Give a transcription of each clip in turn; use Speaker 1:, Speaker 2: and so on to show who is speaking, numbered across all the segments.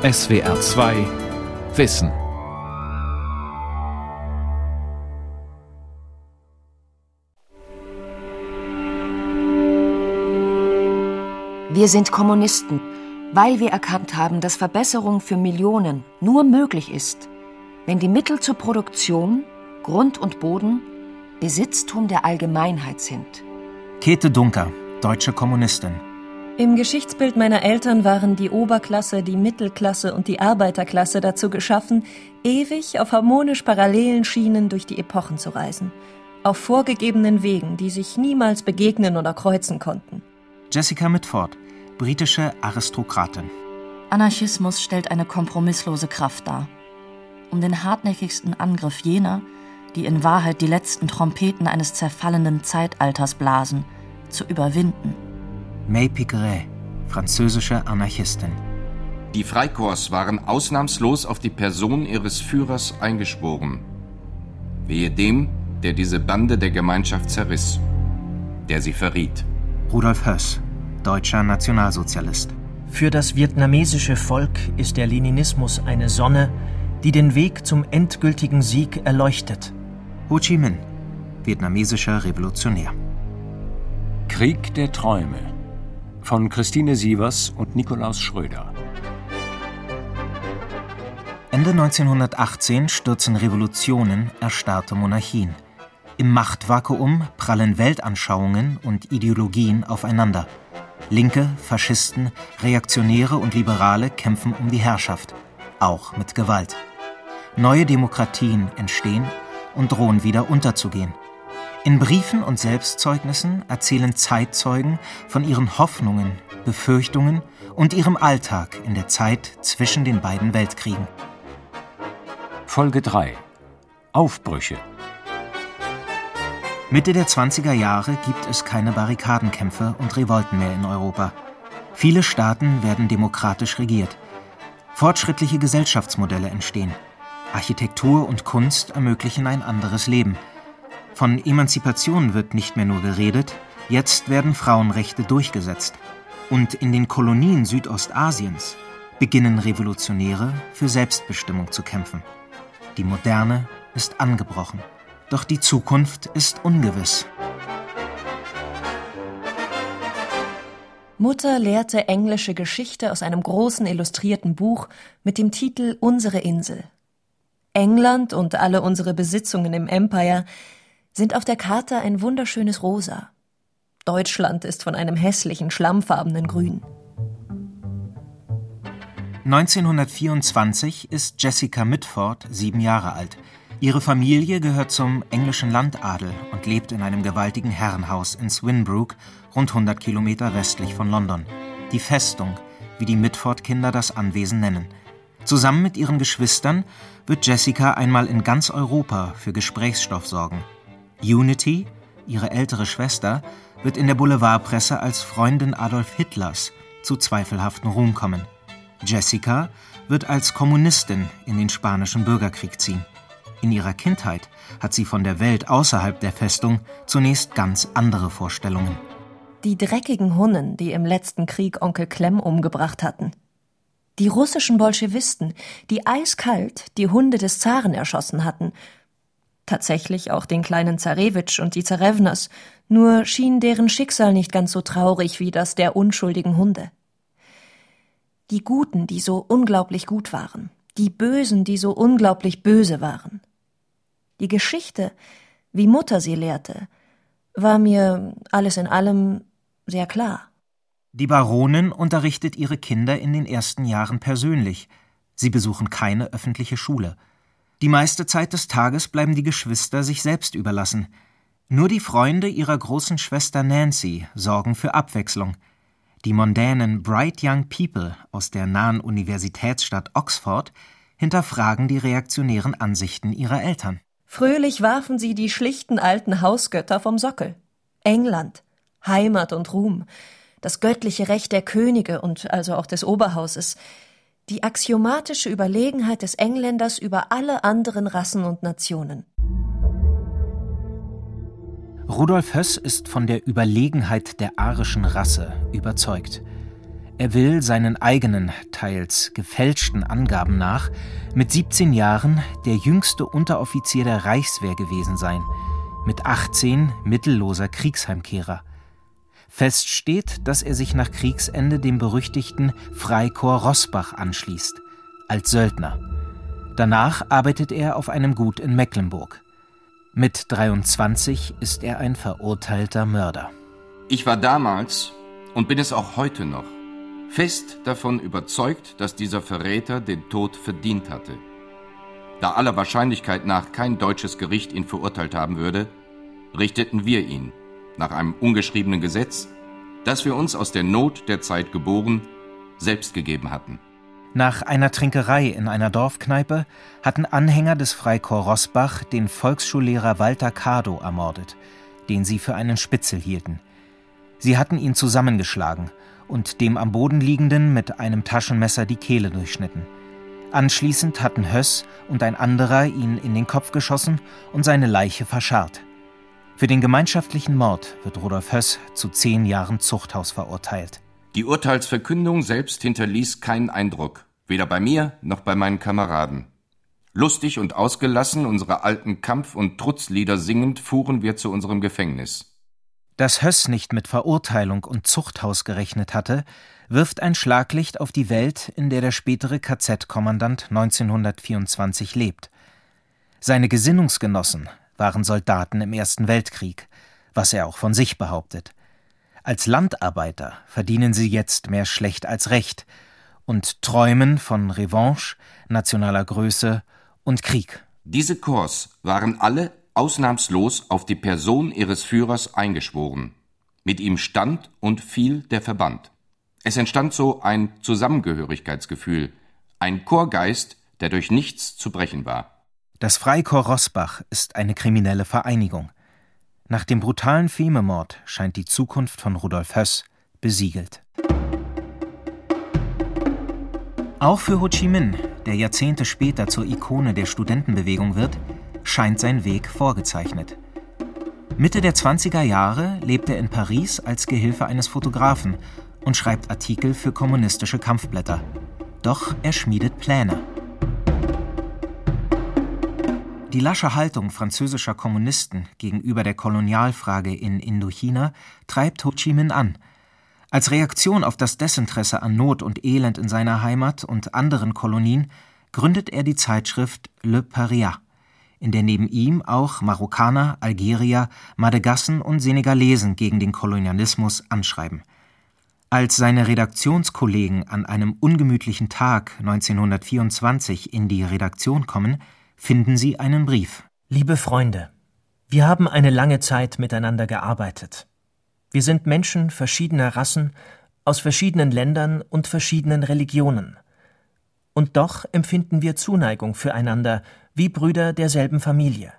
Speaker 1: SWR 2 Wissen.
Speaker 2: Wir sind Kommunisten, weil wir erkannt haben, dass Verbesserung für Millionen nur möglich ist, wenn die Mittel zur Produktion, Grund und Boden Besitztum der Allgemeinheit sind.
Speaker 3: Käthe Dunker, deutsche Kommunistin.
Speaker 4: Im Geschichtsbild meiner Eltern waren die Oberklasse, die Mittelklasse und die Arbeiterklasse dazu geschaffen, ewig auf harmonisch parallelen Schienen durch die Epochen zu reisen. Auf vorgegebenen Wegen, die sich niemals begegnen oder kreuzen konnten.
Speaker 3: Jessica Mitford, britische Aristokratin.
Speaker 5: Anarchismus stellt eine kompromisslose Kraft dar. Um den hartnäckigsten Angriff jener, die in Wahrheit die letzten Trompeten eines zerfallenden Zeitalters blasen, zu überwinden.
Speaker 3: May Piqueret, französische Anarchistin.
Speaker 6: Die Freikorps waren ausnahmslos auf die Person ihres Führers eingeschworen. Wehe dem, der diese Bande der Gemeinschaft zerriss, der sie verriet.
Speaker 3: Rudolf Höss, deutscher Nationalsozialist.
Speaker 7: Für das vietnamesische Volk ist der Leninismus eine Sonne, die den Weg zum endgültigen Sieg erleuchtet.
Speaker 3: Ho Chi Minh, vietnamesischer Revolutionär.
Speaker 8: Krieg der Träume von Christine Sievers und Nikolaus Schröder.
Speaker 3: Ende 1918 stürzen Revolutionen erstarrte Monarchien. Im Machtvakuum prallen Weltanschauungen und Ideologien aufeinander. Linke, Faschisten, Reaktionäre und Liberale kämpfen um die Herrschaft, auch mit Gewalt. Neue Demokratien entstehen und drohen wieder unterzugehen. In Briefen und Selbstzeugnissen erzählen Zeitzeugen von ihren Hoffnungen, Befürchtungen und ihrem Alltag in der Zeit zwischen den beiden Weltkriegen.
Speaker 8: Folge 3 Aufbrüche
Speaker 3: Mitte der 20er Jahre gibt es keine Barrikadenkämpfe und Revolten mehr in Europa. Viele Staaten werden demokratisch regiert. Fortschrittliche Gesellschaftsmodelle entstehen. Architektur und Kunst ermöglichen ein anderes Leben. Von Emanzipation wird nicht mehr nur geredet, jetzt werden Frauenrechte durchgesetzt. Und in den Kolonien Südostasiens beginnen Revolutionäre für Selbstbestimmung zu kämpfen. Die Moderne ist angebrochen, doch die Zukunft ist ungewiss.
Speaker 4: Mutter lehrte englische Geschichte aus einem großen illustrierten Buch mit dem Titel Unsere Insel. England und alle unsere Besitzungen im Empire sind auf der Karte ein wunderschönes Rosa. Deutschland ist von einem hässlichen, schlammfarbenen Grün.
Speaker 3: 1924 ist Jessica Mitford sieben Jahre alt. Ihre Familie gehört zum englischen Landadel und lebt in einem gewaltigen Herrenhaus in Swinbrook, rund 100 Kilometer westlich von London. Die Festung, wie die Mitford-Kinder das Anwesen nennen. Zusammen mit ihren Geschwistern wird Jessica einmal in ganz Europa für Gesprächsstoff sorgen. Unity, ihre ältere Schwester, wird in der Boulevardpresse als Freundin Adolf Hitlers zu zweifelhaften Ruhm kommen. Jessica wird als Kommunistin in den spanischen Bürgerkrieg ziehen. In ihrer Kindheit hat sie von der Welt außerhalb der Festung zunächst ganz andere Vorstellungen.
Speaker 4: Die dreckigen Hunnen, die im letzten Krieg Onkel Clem umgebracht hatten. Die russischen Bolschewisten, die eiskalt die Hunde des Zaren erschossen hatten. Tatsächlich auch den kleinen Zarewitsch und die Zarewnas, nur schien deren Schicksal nicht ganz so traurig wie das der unschuldigen Hunde. Die Guten, die so unglaublich gut waren, die Bösen, die so unglaublich böse waren. Die Geschichte, wie Mutter sie lehrte, war mir alles in allem sehr klar.
Speaker 3: Die Baronin unterrichtet ihre Kinder in den ersten Jahren persönlich. Sie besuchen keine öffentliche Schule. Die meiste Zeit des Tages bleiben die Geschwister sich selbst überlassen. Nur die Freunde ihrer großen Schwester Nancy sorgen für Abwechslung. Die mondänen Bright Young People aus der nahen Universitätsstadt Oxford hinterfragen die reaktionären Ansichten ihrer Eltern.
Speaker 4: Fröhlich warfen sie die schlichten alten Hausgötter vom Sockel. England, Heimat und Ruhm, das göttliche Recht der Könige und also auch des Oberhauses, die axiomatische Überlegenheit des Engländers über alle anderen Rassen und Nationen.
Speaker 3: Rudolf Höss ist von der Überlegenheit der arischen Rasse überzeugt. Er will seinen eigenen, teils gefälschten Angaben nach mit 17 Jahren der jüngste Unteroffizier der Reichswehr gewesen sein, mit 18 mittelloser Kriegsheimkehrer. Fest steht, dass er sich nach Kriegsende dem berüchtigten Freikorps Rossbach anschließt, als Söldner. Danach arbeitet er auf einem Gut in Mecklenburg. Mit 23 ist er ein verurteilter Mörder.
Speaker 6: Ich war damals und bin es auch heute noch fest davon überzeugt, dass dieser Verräter den Tod verdient hatte. Da aller Wahrscheinlichkeit nach kein deutsches Gericht ihn verurteilt haben würde, richteten wir ihn nach einem ungeschriebenen Gesetz, das wir uns aus der Not der Zeit geboren, selbst gegeben hatten.
Speaker 3: Nach einer Trinkerei in einer Dorfkneipe hatten Anhänger des Freikorps Rossbach den Volksschullehrer Walter Cardo ermordet, den sie für einen Spitzel hielten. Sie hatten ihn zusammengeschlagen und dem am Boden liegenden mit einem Taschenmesser die Kehle durchschnitten. Anschließend hatten Höss und ein anderer ihn in den Kopf geschossen und seine Leiche verscharrt. Für den gemeinschaftlichen Mord wird Rudolf Höss zu zehn Jahren Zuchthaus verurteilt.
Speaker 6: Die Urteilsverkündung selbst hinterließ keinen Eindruck, weder bei mir noch bei meinen Kameraden. Lustig und ausgelassen, unsere alten Kampf- und Trutzlieder singend, fuhren wir zu unserem Gefängnis.
Speaker 3: Dass Höss nicht mit Verurteilung und Zuchthaus gerechnet hatte, wirft ein Schlaglicht auf die Welt, in der der spätere KZ-Kommandant 1924 lebt. Seine Gesinnungsgenossen waren Soldaten im Ersten Weltkrieg, was er auch von sich behauptet. Als Landarbeiter verdienen sie jetzt mehr schlecht als recht und träumen von Revanche, nationaler Größe und Krieg.
Speaker 6: Diese Korps waren alle ausnahmslos auf die Person ihres Führers eingeschworen. Mit ihm stand und fiel der Verband. Es entstand so ein Zusammengehörigkeitsgefühl, ein Chorgeist, der durch nichts zu brechen war.
Speaker 3: Das Freikorps Rossbach ist eine kriminelle Vereinigung. Nach dem brutalen Fememord scheint die Zukunft von Rudolf Höss besiegelt. Auch für Ho Chi Minh, der Jahrzehnte später zur Ikone der Studentenbewegung wird, scheint sein Weg vorgezeichnet. Mitte der 20er Jahre lebt er in Paris als Gehilfe eines Fotografen und schreibt Artikel für kommunistische Kampfblätter. Doch er schmiedet Pläne. Die lasche Haltung französischer Kommunisten gegenüber der Kolonialfrage in Indochina treibt Ho Chi Minh an. Als Reaktion auf das Desinteresse an Not und Elend in seiner Heimat und anderen Kolonien gründet er die Zeitschrift Le Paria in der neben ihm auch Marokkaner, Algerier, Madagassen und Senegalesen gegen den Kolonialismus anschreiben. Als seine Redaktionskollegen an einem ungemütlichen Tag 1924 in die Redaktion kommen, finden sie einen Brief.
Speaker 7: Liebe Freunde, wir haben eine lange Zeit miteinander gearbeitet. Wir sind Menschen verschiedener Rassen, aus verschiedenen Ländern und verschiedenen Religionen. Und doch empfinden wir Zuneigung füreinander wie Brüder derselben Familie.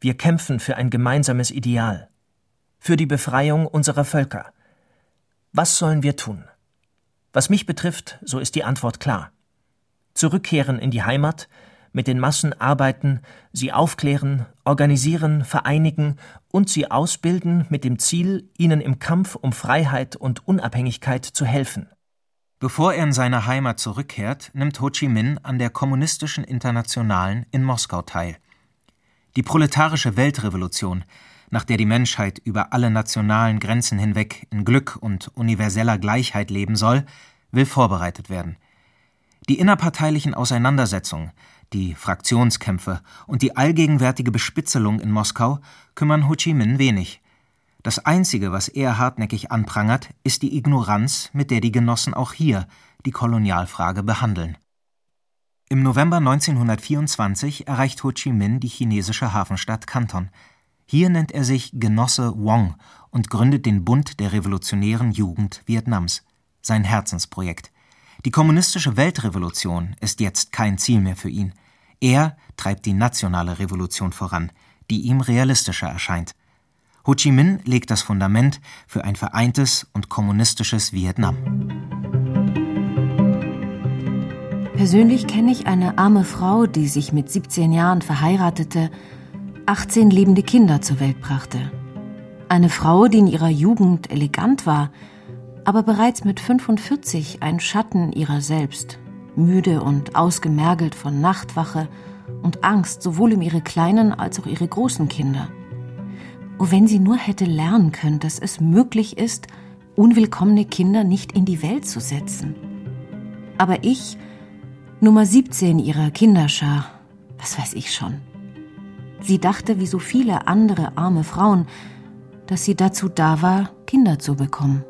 Speaker 7: Wir kämpfen für ein gemeinsames Ideal, für die Befreiung unserer Völker. Was sollen wir tun? Was mich betrifft, so ist die Antwort klar. Zurückkehren in die Heimat, mit den Massen arbeiten, sie aufklären, organisieren, vereinigen und sie ausbilden mit dem Ziel, ihnen im Kampf um Freiheit und Unabhängigkeit zu helfen.
Speaker 3: Bevor er in seine Heimat zurückkehrt, nimmt Ho Chi Minh an der Kommunistischen Internationalen in Moskau teil. Die proletarische Weltrevolution, nach der die Menschheit über alle nationalen Grenzen hinweg in Glück und universeller Gleichheit leben soll, will vorbereitet werden. Die innerparteilichen Auseinandersetzungen, die Fraktionskämpfe und die allgegenwärtige Bespitzelung in Moskau kümmern Ho Chi Minh wenig. Das Einzige, was er hartnäckig anprangert, ist die Ignoranz, mit der die Genossen auch hier die Kolonialfrage behandeln. Im November 1924 erreicht Ho Chi Minh die chinesische Hafenstadt Canton. Hier nennt er sich Genosse Wong und gründet den Bund der revolutionären Jugend Vietnams, sein Herzensprojekt. Die kommunistische Weltrevolution ist jetzt kein Ziel mehr für ihn. Er treibt die nationale Revolution voran, die ihm realistischer erscheint. Ho Chi Minh legt das Fundament für ein vereintes und kommunistisches Vietnam.
Speaker 2: Persönlich kenne ich eine arme Frau, die sich mit 17 Jahren verheiratete, 18 lebende Kinder zur Welt brachte. Eine Frau, die in ihrer Jugend elegant war,
Speaker 9: aber bereits mit 45 ein Schatten ihrer selbst, müde und ausgemergelt von Nachtwache und Angst sowohl um ihre kleinen als auch ihre großen Kinder. Oh, wenn sie nur hätte lernen können, dass es möglich ist, unwillkommene Kinder nicht in die Welt zu setzen. Aber ich, Nummer 17 ihrer Kinderschar, was weiß ich schon. Sie dachte, wie so viele andere arme Frauen, dass sie dazu da war, Kinder zu bekommen.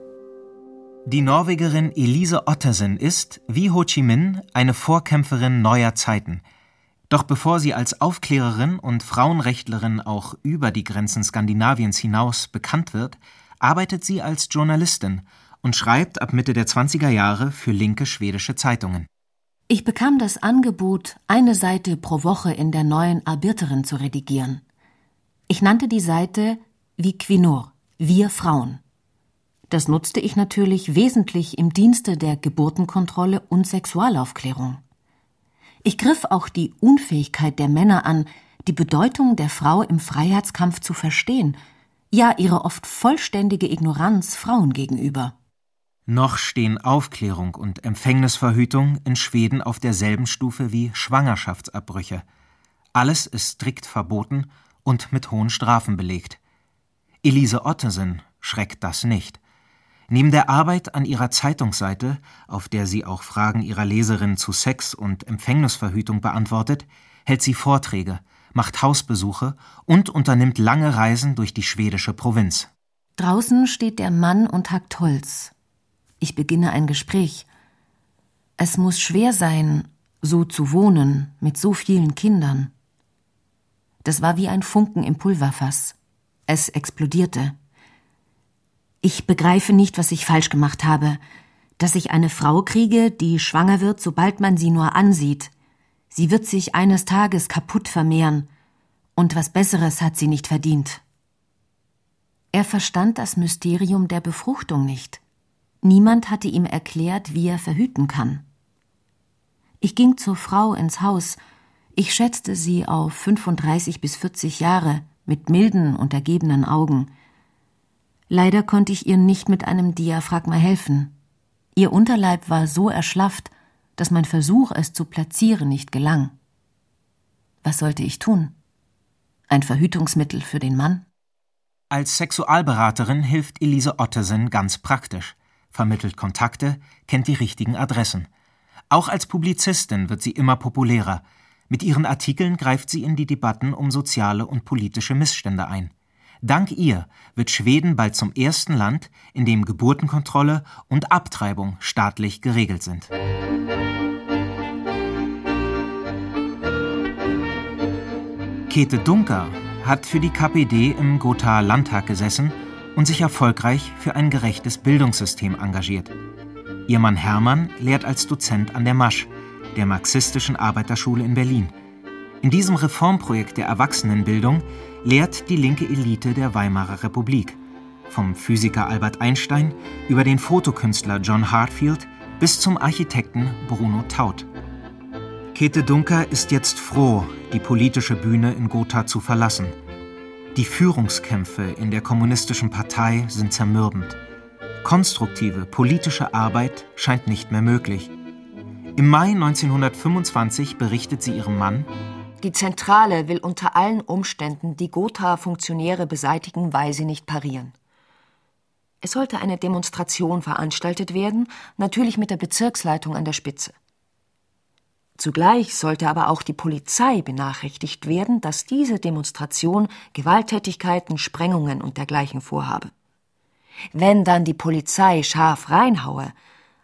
Speaker 3: Die Norwegerin Elise Ottesen ist, wie Ho Chi Minh, eine Vorkämpferin neuer Zeiten. Doch bevor sie als Aufklärerin und Frauenrechtlerin auch über die Grenzen Skandinaviens hinaus bekannt wird, arbeitet sie als Journalistin und schreibt ab Mitte der 20er Jahre für linke schwedische Zeitungen.
Speaker 9: Ich bekam das Angebot, eine Seite pro Woche in der neuen Arbiterin zu redigieren. Ich nannte die Seite wie Quinor, wir Frauen. Das nutzte ich natürlich wesentlich im Dienste der Geburtenkontrolle und Sexualaufklärung. Ich griff auch die Unfähigkeit der Männer an, die Bedeutung der Frau im Freiheitskampf zu verstehen, ja ihre oft vollständige Ignoranz Frauen gegenüber.
Speaker 3: Noch stehen Aufklärung und Empfängnisverhütung in Schweden auf derselben Stufe wie Schwangerschaftsabbrüche. Alles ist strikt verboten und mit hohen Strafen belegt. Elise Ottesen schreckt das nicht. Neben der Arbeit an ihrer Zeitungsseite, auf der sie auch Fragen ihrer Leserinnen zu Sex und Empfängnisverhütung beantwortet, hält sie Vorträge, macht Hausbesuche und unternimmt lange Reisen durch die schwedische Provinz.
Speaker 9: Draußen steht der Mann und hackt Holz. Ich beginne ein Gespräch. Es muss schwer sein, so zu wohnen, mit so vielen Kindern. Das war wie ein Funken im Pulverfass. Es explodierte. Ich begreife nicht, was ich falsch gemacht habe, dass ich eine Frau kriege, die schwanger wird, sobald man sie nur ansieht. Sie wird sich eines Tages kaputt vermehren, und was Besseres hat sie nicht verdient. Er verstand das Mysterium der Befruchtung nicht. Niemand hatte ihm erklärt, wie er verhüten kann. Ich ging zur Frau ins Haus. Ich schätzte sie auf 35 bis 40 Jahre, mit milden und ergebenen Augen. Leider konnte ich ihr nicht mit einem Diaphragma helfen. Ihr Unterleib war so erschlafft, dass mein Versuch, es zu platzieren, nicht gelang. Was sollte ich tun? Ein Verhütungsmittel für den Mann?
Speaker 3: Als Sexualberaterin hilft Elise Ottesen ganz praktisch vermittelt Kontakte, kennt die richtigen Adressen. Auch als Publizistin wird sie immer populärer. Mit ihren Artikeln greift sie in die Debatten um soziale und politische Missstände ein. Dank ihr wird Schweden bald zum ersten Land, in dem Geburtenkontrolle und Abtreibung staatlich geregelt sind. Käthe Dunker hat für die KPD im Gothaer Landtag gesessen und sich erfolgreich für ein gerechtes Bildungssystem engagiert. Ihr Mann Hermann lehrt als Dozent an der Masch, der marxistischen Arbeiterschule in Berlin. In diesem Reformprojekt der Erwachsenenbildung lehrt die linke Elite der Weimarer Republik. Vom Physiker Albert Einstein über den Fotokünstler John Hartfield bis zum Architekten Bruno Taut. Käthe Dunker ist jetzt froh, die politische Bühne in Gotha zu verlassen – die Führungskämpfe in der kommunistischen Partei sind zermürbend. Konstruktive politische Arbeit scheint nicht mehr möglich. Im Mai 1925 berichtet sie ihrem Mann,
Speaker 9: die Zentrale will unter allen Umständen die Gotha-Funktionäre beseitigen, weil sie nicht parieren. Es sollte eine Demonstration veranstaltet werden, natürlich mit der Bezirksleitung an der Spitze. Zugleich sollte aber auch die Polizei benachrichtigt werden, dass diese Demonstration Gewalttätigkeiten, Sprengungen und dergleichen vorhabe. Wenn dann die Polizei scharf reinhaue,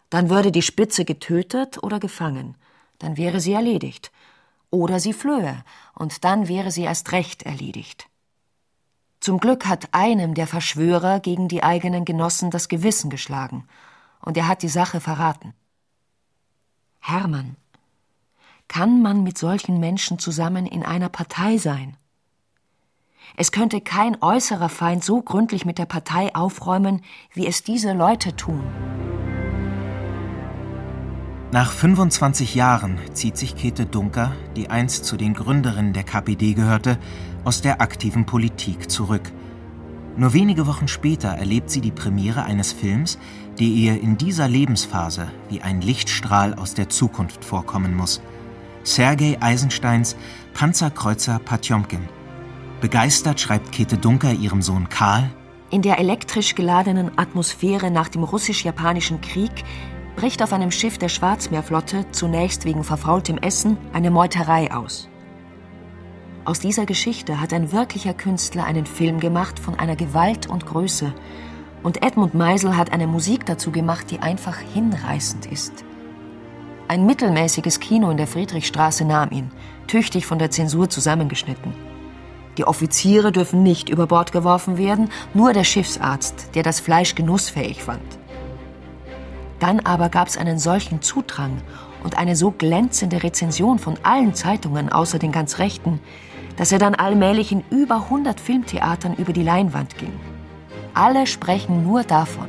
Speaker 9: dann würde die Spitze getötet oder gefangen, dann wäre sie erledigt. Oder sie flöhe, und dann wäre sie erst recht erledigt. Zum Glück hat einem der Verschwörer gegen die eigenen Genossen das Gewissen geschlagen, und er hat die Sache verraten. Hermann, kann man mit solchen Menschen zusammen in einer Partei sein? Es könnte kein äußerer Feind so gründlich mit der Partei aufräumen, wie es diese Leute tun.
Speaker 3: Nach 25 Jahren zieht sich Käthe Dunker, die einst zu den Gründerinnen der KPD gehörte, aus der aktiven Politik zurück. Nur wenige Wochen später erlebt sie die Premiere eines Films, der ihr in dieser Lebensphase wie ein Lichtstrahl aus der Zukunft vorkommen muss. Sergei Eisensteins Panzerkreuzer Potjomkin. Begeistert schreibt Käthe Dunker ihrem Sohn Karl:
Speaker 2: In der elektrisch geladenen Atmosphäre nach dem russisch-japanischen Krieg bricht auf einem Schiff der Schwarzmeerflotte zunächst wegen verfaultem Essen eine Meuterei aus. Aus dieser Geschichte hat ein wirklicher Künstler einen Film gemacht von einer Gewalt und Größe. Und Edmund Meisel hat eine Musik dazu gemacht, die einfach hinreißend ist. Ein mittelmäßiges Kino in der Friedrichstraße nahm ihn, tüchtig von der Zensur zusammengeschnitten. Die Offiziere dürfen nicht über Bord geworfen werden, nur der Schiffsarzt, der das Fleisch genussfähig fand. Dann aber gab es einen solchen Zudrang und eine so glänzende Rezension von allen Zeitungen außer den ganz rechten, dass er dann allmählich in über 100 Filmtheatern über die Leinwand ging. Alle sprechen nur davon.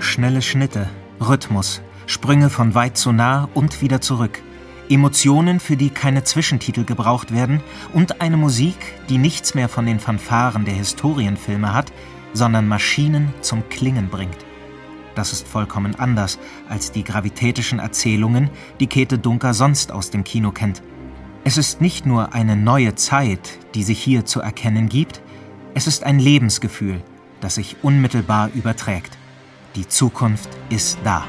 Speaker 3: Schnelle Schnitte, Rhythmus, Sprünge von weit zu nah und wieder zurück. Emotionen, für die keine Zwischentitel gebraucht werden und eine Musik, die nichts mehr von den Fanfaren der Historienfilme hat, sondern Maschinen zum Klingen bringt. Das ist vollkommen anders als die gravitätischen Erzählungen, die Käthe Dunker sonst aus dem Kino kennt. Es ist nicht nur eine neue Zeit, die sich hier zu erkennen gibt, es ist ein Lebensgefühl, das sich unmittelbar überträgt. Die Zukunft ist da.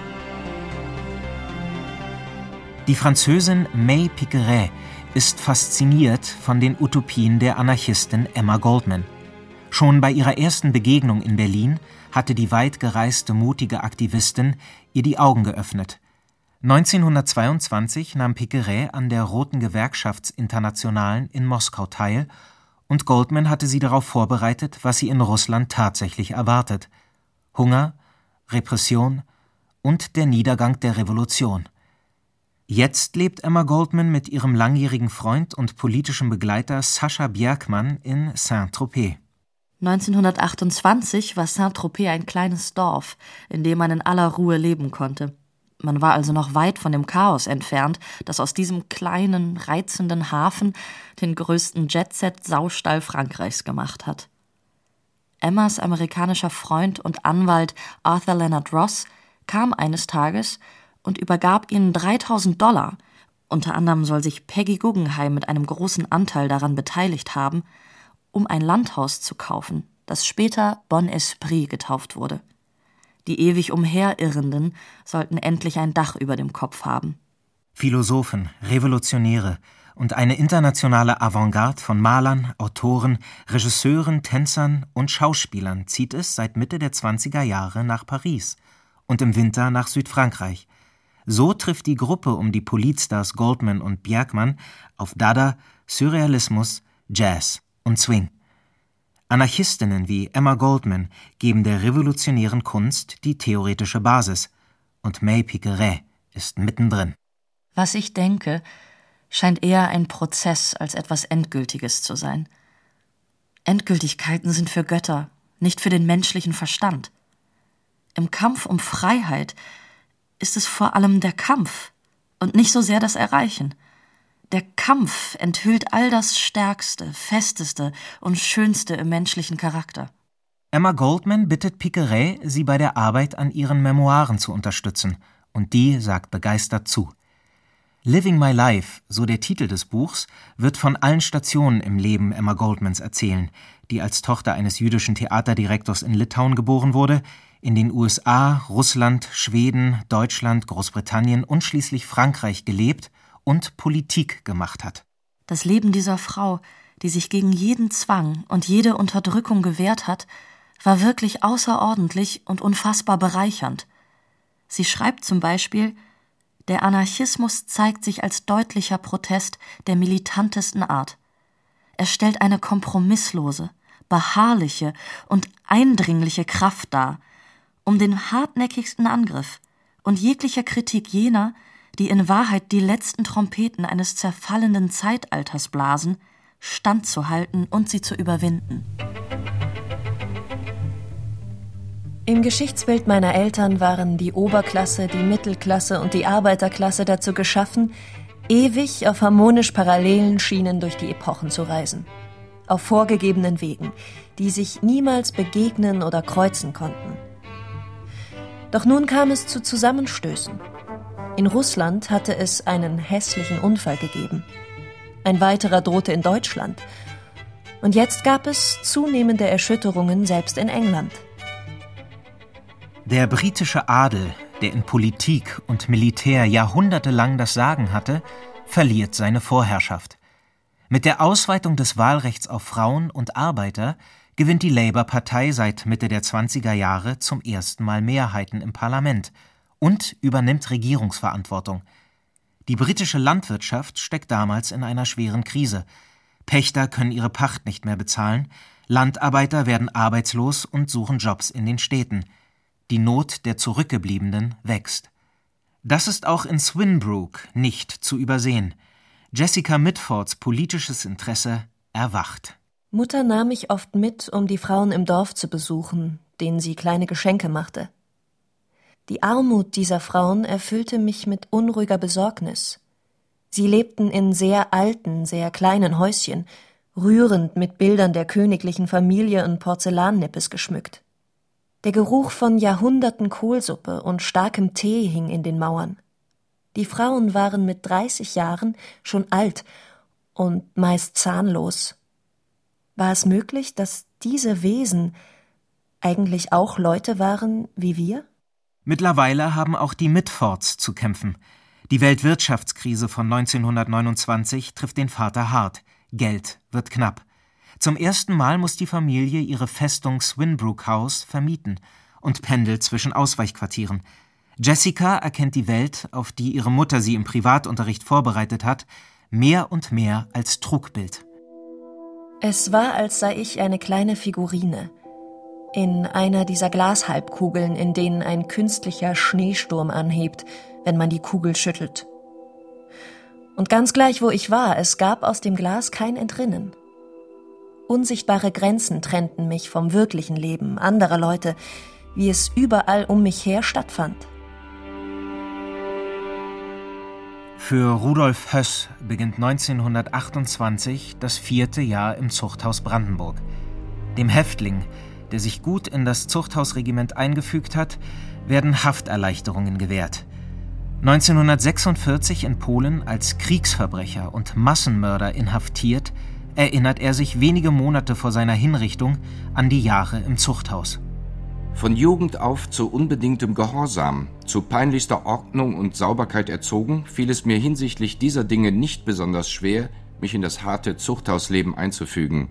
Speaker 3: Die Französin May Piqueret ist fasziniert von den Utopien der Anarchistin Emma Goldman. Schon bei ihrer ersten Begegnung in Berlin hatte die weit gereiste mutige Aktivistin ihr die Augen geöffnet 1922 nahm Piqueret an der Roten Gewerkschaftsinternationalen in Moskau teil, und Goldman hatte sie darauf vorbereitet, was sie in Russland tatsächlich erwartet: Hunger, Repression und der Niedergang der Revolution. Jetzt lebt Emma Goldman mit ihrem langjährigen Freund und politischen Begleiter Sascha Bjerkmann in Saint-Tropez.
Speaker 5: 1928 war Saint-Tropez ein kleines Dorf, in dem man in aller Ruhe leben konnte. Man war also noch weit von dem Chaos entfernt, das aus diesem kleinen, reizenden Hafen den größten Jetset-Saustall Frankreichs gemacht hat. Emmas amerikanischer Freund und Anwalt Arthur Leonard Ross kam eines Tages und übergab ihnen 3000 Dollar. Unter anderem soll sich Peggy Guggenheim mit einem großen Anteil daran beteiligt haben, um ein Landhaus zu kaufen, das später Bon Esprit getauft wurde. Die ewig Umherirrenden sollten endlich ein Dach über dem Kopf haben.
Speaker 3: Philosophen, Revolutionäre und eine internationale Avantgarde von Malern, Autoren, Regisseuren, Tänzern und Schauspielern zieht es seit Mitte der 20er Jahre nach Paris und im Winter nach Südfrankreich. So trifft die Gruppe um die Politstars Goldman und Bjergmann auf Dada, Surrealismus, Jazz und Swing. Anarchistinnen wie Emma Goldman geben der revolutionären Kunst die theoretische Basis, und May Piqueret ist mittendrin.
Speaker 5: Was ich denke, scheint eher ein Prozess als etwas Endgültiges zu sein. Endgültigkeiten sind für Götter, nicht für den menschlichen Verstand. Im Kampf um Freiheit ist es vor allem der Kampf und nicht so sehr das Erreichen. Der Kampf enthüllt all das Stärkste, Festeste und Schönste im menschlichen Charakter.
Speaker 3: Emma Goldman bittet Piqueret, sie bei der Arbeit an ihren Memoiren zu unterstützen, und die sagt begeistert zu. Living My Life, so der Titel des Buchs, wird von allen Stationen im Leben Emma Goldmans erzählen, die als Tochter eines jüdischen Theaterdirektors in Litauen geboren wurde, in den USA, Russland, Schweden, Deutschland, Großbritannien und schließlich Frankreich gelebt und Politik gemacht hat.
Speaker 5: Das Leben dieser Frau, die sich gegen jeden Zwang und jede Unterdrückung gewehrt hat, war wirklich außerordentlich und unfassbar bereichernd. Sie schreibt zum Beispiel Der Anarchismus zeigt sich als deutlicher Protest der militantesten Art. Er stellt eine kompromisslose, beharrliche und eindringliche Kraft dar, um den hartnäckigsten Angriff und jeglicher Kritik jener, die in Wahrheit die letzten Trompeten eines zerfallenden Zeitalters blasen, standzuhalten und sie zu überwinden.
Speaker 4: Im Geschichtsbild meiner Eltern waren die Oberklasse, die Mittelklasse und die Arbeiterklasse dazu geschaffen, ewig auf harmonisch parallelen Schienen durch die Epochen zu reisen. auf vorgegebenen Wegen, die sich niemals begegnen oder kreuzen konnten. Doch nun kam es zu Zusammenstößen. In Russland hatte es einen hässlichen Unfall gegeben. Ein weiterer drohte in Deutschland. Und jetzt gab es zunehmende Erschütterungen selbst in England.
Speaker 3: Der britische Adel, der in Politik und Militär jahrhundertelang das Sagen hatte, verliert seine Vorherrschaft. Mit der Ausweitung des Wahlrechts auf Frauen und Arbeiter gewinnt die Labour-Partei seit Mitte der 20er Jahre zum ersten Mal Mehrheiten im Parlament und übernimmt Regierungsverantwortung. Die britische Landwirtschaft steckt damals in einer schweren Krise. Pächter können ihre Pacht nicht mehr bezahlen, Landarbeiter werden arbeitslos und suchen Jobs in den Städten. Die Not der Zurückgebliebenen wächst. Das ist auch in Swinbrook nicht zu übersehen. Jessica Mitfords politisches Interesse erwacht.
Speaker 4: Mutter nahm mich oft mit, um die Frauen im Dorf zu besuchen, denen sie kleine Geschenke machte. Die Armut dieser Frauen erfüllte mich mit unruhiger Besorgnis. Sie lebten in sehr alten, sehr kleinen Häuschen, rührend mit Bildern der königlichen Familie und Porzellannippes geschmückt. Der Geruch von Jahrhunderten Kohlsuppe und starkem Tee hing in den Mauern. Die Frauen waren mit dreißig Jahren schon alt und meist zahnlos. War es möglich, dass diese Wesen eigentlich auch Leute waren wie wir?
Speaker 3: Mittlerweile haben auch die Mitfords zu kämpfen. Die Weltwirtschaftskrise von 1929 trifft den Vater hart. Geld wird knapp. Zum ersten Mal muss die Familie ihre Festung Swinbrook House vermieten und pendelt zwischen Ausweichquartieren. Jessica erkennt die Welt, auf die ihre Mutter sie im Privatunterricht vorbereitet hat, mehr und mehr als Trugbild.
Speaker 4: Es war, als sei ich eine kleine Figurine. In einer dieser Glashalbkugeln, in denen ein künstlicher Schneesturm anhebt, wenn man die Kugel schüttelt. Und ganz gleich, wo ich war, es gab aus dem Glas kein Entrinnen. Unsichtbare Grenzen trennten mich vom wirklichen Leben anderer Leute, wie es überall um mich her stattfand.
Speaker 3: Für Rudolf Höss beginnt 1928 das vierte Jahr im Zuchthaus Brandenburg. Dem Häftling, der sich gut in das Zuchthausregiment eingefügt hat, werden Hafterleichterungen gewährt. 1946 in Polen als Kriegsverbrecher und Massenmörder inhaftiert, erinnert er sich wenige Monate vor seiner Hinrichtung an die Jahre im Zuchthaus.
Speaker 6: Von Jugend auf zu unbedingtem Gehorsam, zu peinlichster Ordnung und Sauberkeit erzogen, fiel es mir hinsichtlich dieser Dinge nicht besonders schwer, mich in das harte Zuchthausleben einzufügen.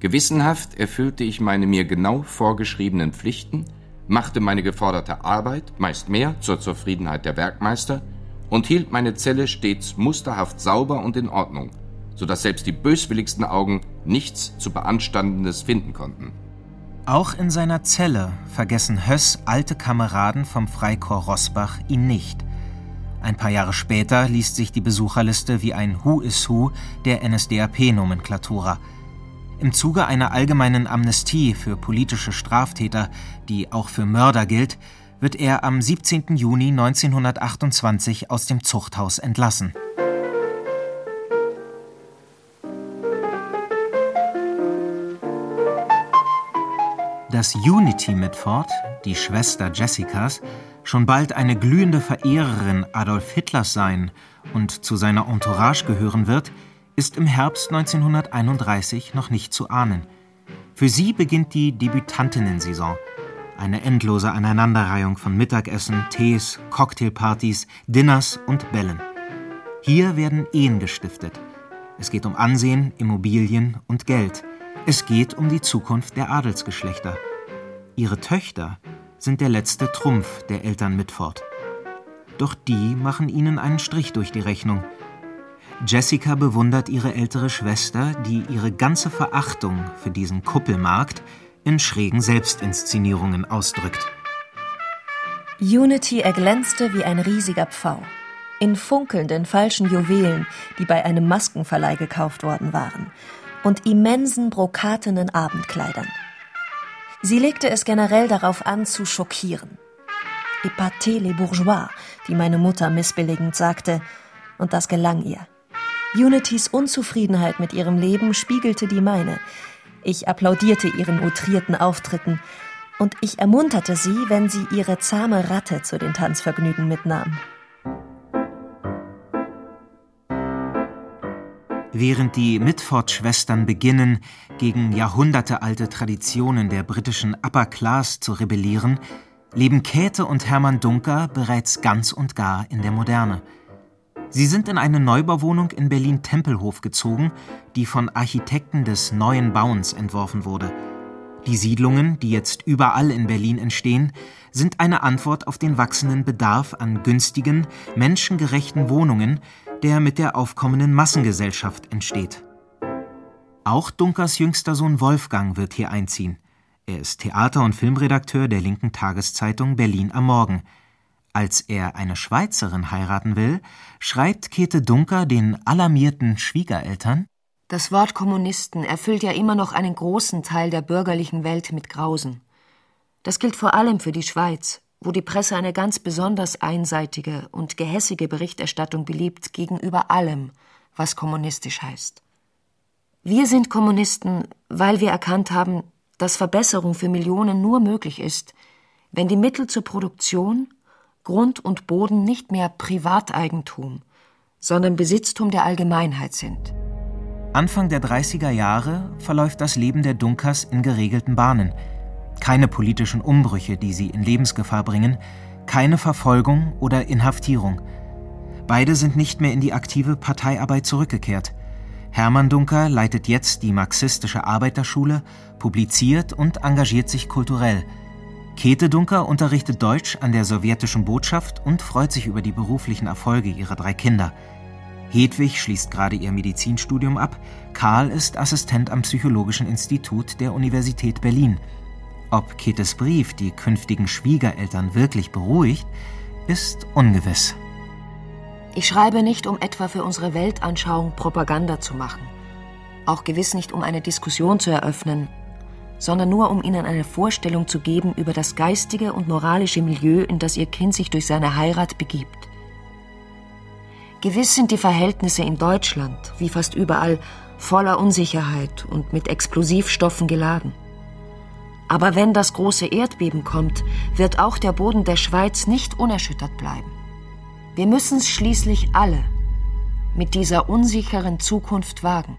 Speaker 6: Gewissenhaft erfüllte ich meine mir genau vorgeschriebenen Pflichten, machte meine geforderte Arbeit, meist mehr, zur Zufriedenheit der Werkmeister und hielt meine Zelle stets musterhaft sauber und in Ordnung, so dass selbst die böswilligsten Augen nichts zu Beanstandendes finden konnten.
Speaker 3: Auch in seiner Zelle vergessen Höss alte Kameraden vom Freikorps Rossbach ihn nicht. Ein paar Jahre später liest sich die Besucherliste wie ein Who is Who der NSDAP-Nomenklatura. Im Zuge einer allgemeinen Amnestie für politische Straftäter, die auch für Mörder gilt, wird er am 17. Juni 1928 aus dem Zuchthaus entlassen. dass Unity Mitford, die Schwester Jessicas, schon bald eine glühende Verehrerin Adolf Hitlers sein und zu seiner Entourage gehören wird, ist im Herbst 1931 noch nicht zu ahnen. Für sie beginnt die Debütantinnen-Saison. Eine endlose Aneinanderreihung von Mittagessen, Tees, Cocktailpartys, Dinners und Bällen. Hier werden Ehen gestiftet. Es geht um Ansehen, Immobilien und Geld – es geht um die Zukunft der Adelsgeschlechter. Ihre Töchter sind der letzte Trumpf der Eltern Mitford. Doch die machen ihnen einen Strich durch die Rechnung. Jessica bewundert ihre ältere Schwester, die ihre ganze Verachtung für diesen Kuppelmarkt in schrägen Selbstinszenierungen ausdrückt.
Speaker 4: Unity erglänzte wie ein riesiger Pfau. In funkelnden falschen Juwelen, die bei einem Maskenverleih gekauft worden waren und immensen brokatenen Abendkleidern. Sie legte es generell darauf an, zu schockieren. Epatez les bourgeois, wie meine Mutter missbilligend sagte, und das gelang ihr. Unities Unzufriedenheit mit ihrem Leben spiegelte die meine. Ich applaudierte ihren outrierten Auftritten und ich ermunterte sie, wenn sie ihre zahme Ratte zu den Tanzvergnügen mitnahm.
Speaker 3: Während die Mitford-Schwestern beginnen, gegen jahrhundertealte Traditionen der britischen Upper Class zu rebellieren, leben Käthe und Hermann Dunker bereits ganz und gar in der Moderne. Sie sind in eine Neubauwohnung in Berlin-Tempelhof gezogen, die von Architekten des Neuen Bauens entworfen wurde. Die Siedlungen, die jetzt überall in Berlin entstehen, sind eine Antwort auf den wachsenden Bedarf an günstigen, menschengerechten Wohnungen, der mit der aufkommenden Massengesellschaft entsteht. Auch Dunkers jüngster Sohn Wolfgang wird hier einziehen. Er ist Theater- und Filmredakteur der linken Tageszeitung Berlin am Morgen. Als er eine Schweizerin heiraten will, schreibt Käthe Dunker den alarmierten Schwiegereltern
Speaker 2: Das Wort Kommunisten erfüllt ja immer noch einen großen Teil der bürgerlichen Welt mit Grausen. Das gilt vor allem für die Schweiz, wo die Presse eine ganz besonders einseitige und gehässige Berichterstattung beliebt gegenüber allem, was kommunistisch heißt. Wir sind Kommunisten, weil wir erkannt haben, dass Verbesserung für Millionen nur möglich ist, wenn die Mittel zur Produktion, Grund und Boden nicht mehr Privateigentum, sondern Besitztum der Allgemeinheit sind.
Speaker 3: Anfang der 30er Jahre verläuft das Leben der Dunkers in geregelten Bahnen – keine politischen Umbrüche, die sie in Lebensgefahr bringen, keine Verfolgung oder Inhaftierung. Beide sind nicht mehr in die aktive Parteiarbeit zurückgekehrt. Hermann Dunker leitet jetzt die marxistische Arbeiterschule, publiziert und engagiert sich kulturell. Käthe Dunker unterrichtet Deutsch an der sowjetischen Botschaft und freut sich über die beruflichen Erfolge ihrer drei Kinder. Hedwig schließt gerade ihr Medizinstudium ab, Karl ist Assistent am Psychologischen Institut der Universität Berlin. Ob Ketes Brief die künftigen Schwiegereltern wirklich beruhigt, ist ungewiss.
Speaker 2: Ich schreibe nicht, um etwa für unsere Weltanschauung Propaganda zu machen. Auch gewiss nicht, um eine Diskussion zu eröffnen, sondern nur, um Ihnen eine Vorstellung zu geben über das geistige und moralische Milieu, in das Ihr Kind sich durch seine Heirat begibt. Gewiss sind die Verhältnisse in Deutschland, wie fast überall, voller Unsicherheit und mit Explosivstoffen geladen. Aber wenn das große Erdbeben kommt, wird auch der Boden der Schweiz nicht unerschüttert bleiben. Wir müssen es schließlich alle mit dieser unsicheren Zukunft wagen.